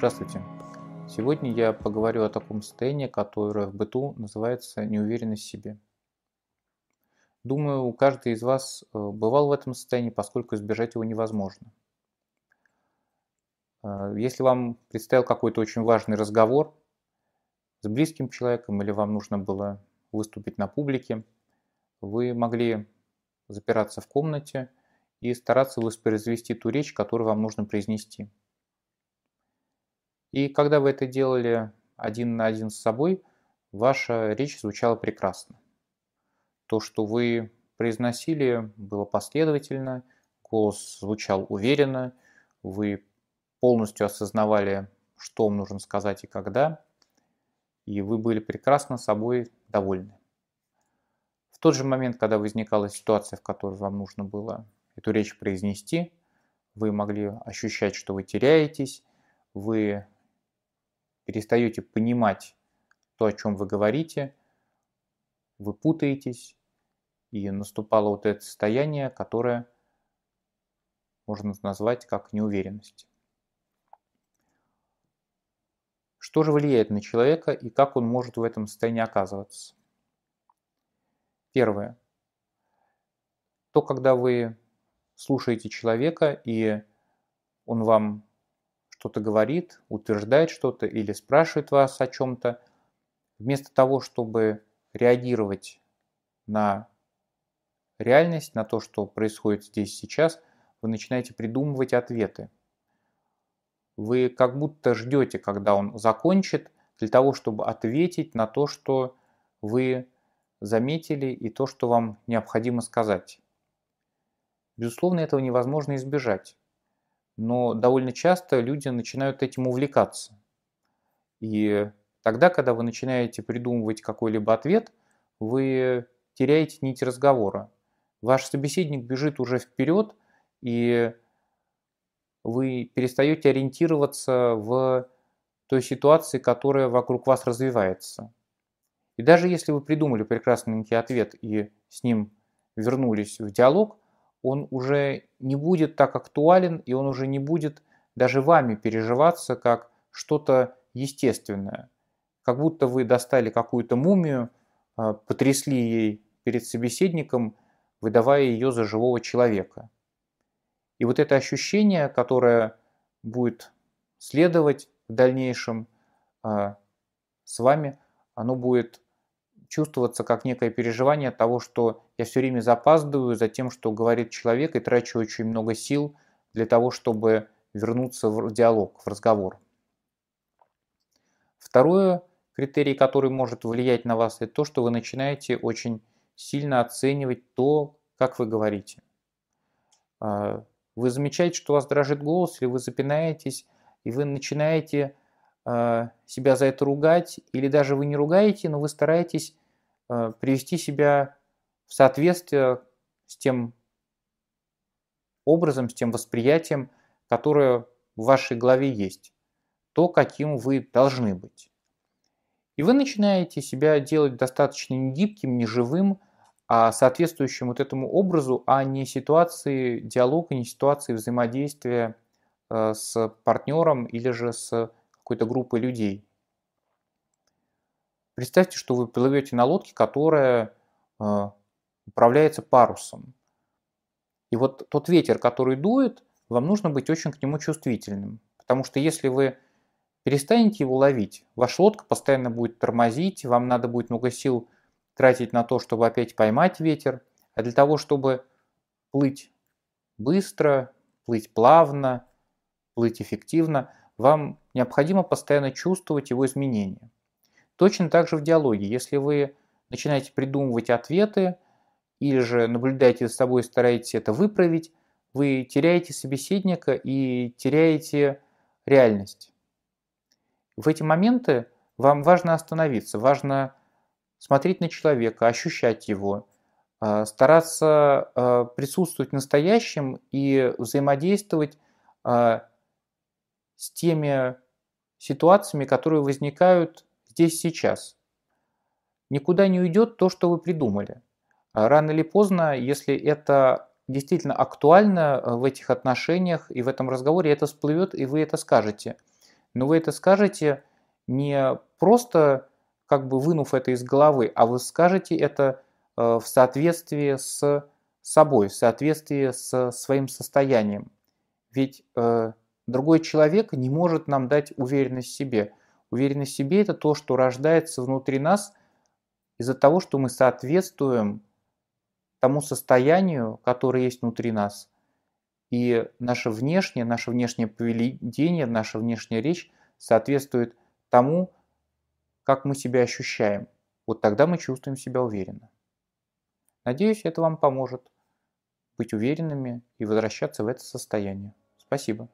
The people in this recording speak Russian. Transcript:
Здравствуйте. Сегодня я поговорю о таком состоянии, которое в быту называется неуверенность в себе. Думаю, каждый из вас э, бывал в этом состоянии, поскольку избежать его невозможно. Э, если вам предстоял какой-то очень важный разговор с близким человеком или вам нужно было выступить на публике, вы могли запираться в комнате и стараться воспроизвести ту речь, которую вам нужно произнести. И когда вы это делали один на один с собой, ваша речь звучала прекрасно. То, что вы произносили, было последовательно, голос звучал уверенно, вы полностью осознавали, что вам нужно сказать и когда, и вы были прекрасно собой довольны. В тот же момент, когда возникала ситуация, в которой вам нужно было эту речь произнести, вы могли ощущать, что вы теряетесь, вы перестаете понимать то, о чем вы говорите, вы путаетесь, и наступало вот это состояние, которое можно назвать как неуверенность. Что же влияет на человека и как он может в этом состоянии оказываться? Первое. То, когда вы слушаете человека, и он вам что-то говорит, утверждает что-то или спрашивает вас о чем-то, вместо того, чтобы реагировать на реальность, на то, что происходит здесь сейчас, вы начинаете придумывать ответы. Вы как будто ждете, когда он закончит, для того, чтобы ответить на то, что вы заметили и то, что вам необходимо сказать. Безусловно, этого невозможно избежать но довольно часто люди начинают этим увлекаться. И тогда, когда вы начинаете придумывать какой-либо ответ, вы теряете нить разговора. Ваш собеседник бежит уже вперед, и вы перестаете ориентироваться в той ситуации, которая вокруг вас развивается. И даже если вы придумали прекрасненький ответ и с ним вернулись в диалог, он уже не будет так актуален, и он уже не будет даже вами переживаться как что-то естественное. Как будто вы достали какую-то мумию, а, потрясли ей перед собеседником, выдавая ее за живого человека. И вот это ощущение, которое будет следовать в дальнейшем а, с вами, оно будет чувствоваться как некое переживание того, что я все время запаздываю за тем, что говорит человек, и трачу очень много сил для того, чтобы вернуться в диалог, в разговор. Второе критерий, который может влиять на вас, это то, что вы начинаете очень сильно оценивать то, как вы говорите. А, вы замечаете, что у вас дрожит голос, или вы запинаетесь, и вы начинаете а, себя за это ругать, или даже вы не ругаете, но вы стараетесь привести себя в соответствие с тем образом, с тем восприятием, которое в вашей голове есть, то, каким вы должны быть. И вы начинаете себя делать достаточно не гибким, не живым, а соответствующим вот этому образу, а не ситуации диалога, не ситуации взаимодействия э, с партнером или же с какой-то группой людей. Представьте, что вы плывете на лодке, которая э, управляется парусом. И вот тот ветер, который дует, вам нужно быть очень к нему чувствительным. Потому что если вы перестанете его ловить, ваша лодка постоянно будет тормозить, вам надо будет много сил тратить на то, чтобы опять поймать ветер. А для того, чтобы плыть быстро, плыть плавно, плыть эффективно, вам необходимо постоянно чувствовать его изменения. Точно так же в диалоге. Если вы начинаете придумывать ответы или же наблюдаете за собой и стараетесь это выправить, вы теряете собеседника и теряете реальность. В эти моменты вам важно остановиться, важно смотреть на человека, ощущать его, а, стараться а, присутствовать в настоящем и взаимодействовать а, с теми ситуациями, которые возникают здесь сейчас. Никуда не уйдет то, что вы придумали. А рано или поздно, если это действительно актуально э, в этих отношениях и в этом разговоре, это всплывет, и вы это скажете. Но вы это скажете не просто как бы вынув это из головы, а вы скажете это э, в соответствии с собой, в соответствии с своим состоянием. Ведь э, другой человек не может нам дать уверенность в себе. Уверенность в себе – это то, что рождается внутри нас из-за того, что мы соответствуем тому состоянию, которое есть внутри нас. И наше внешнее, наше внешнее поведение, наша внешняя речь соответствует тому, как мы себя ощущаем. Вот тогда мы чувствуем себя уверенно. Надеюсь, это вам поможет быть уверенными и возвращаться в это состояние. Спасибо.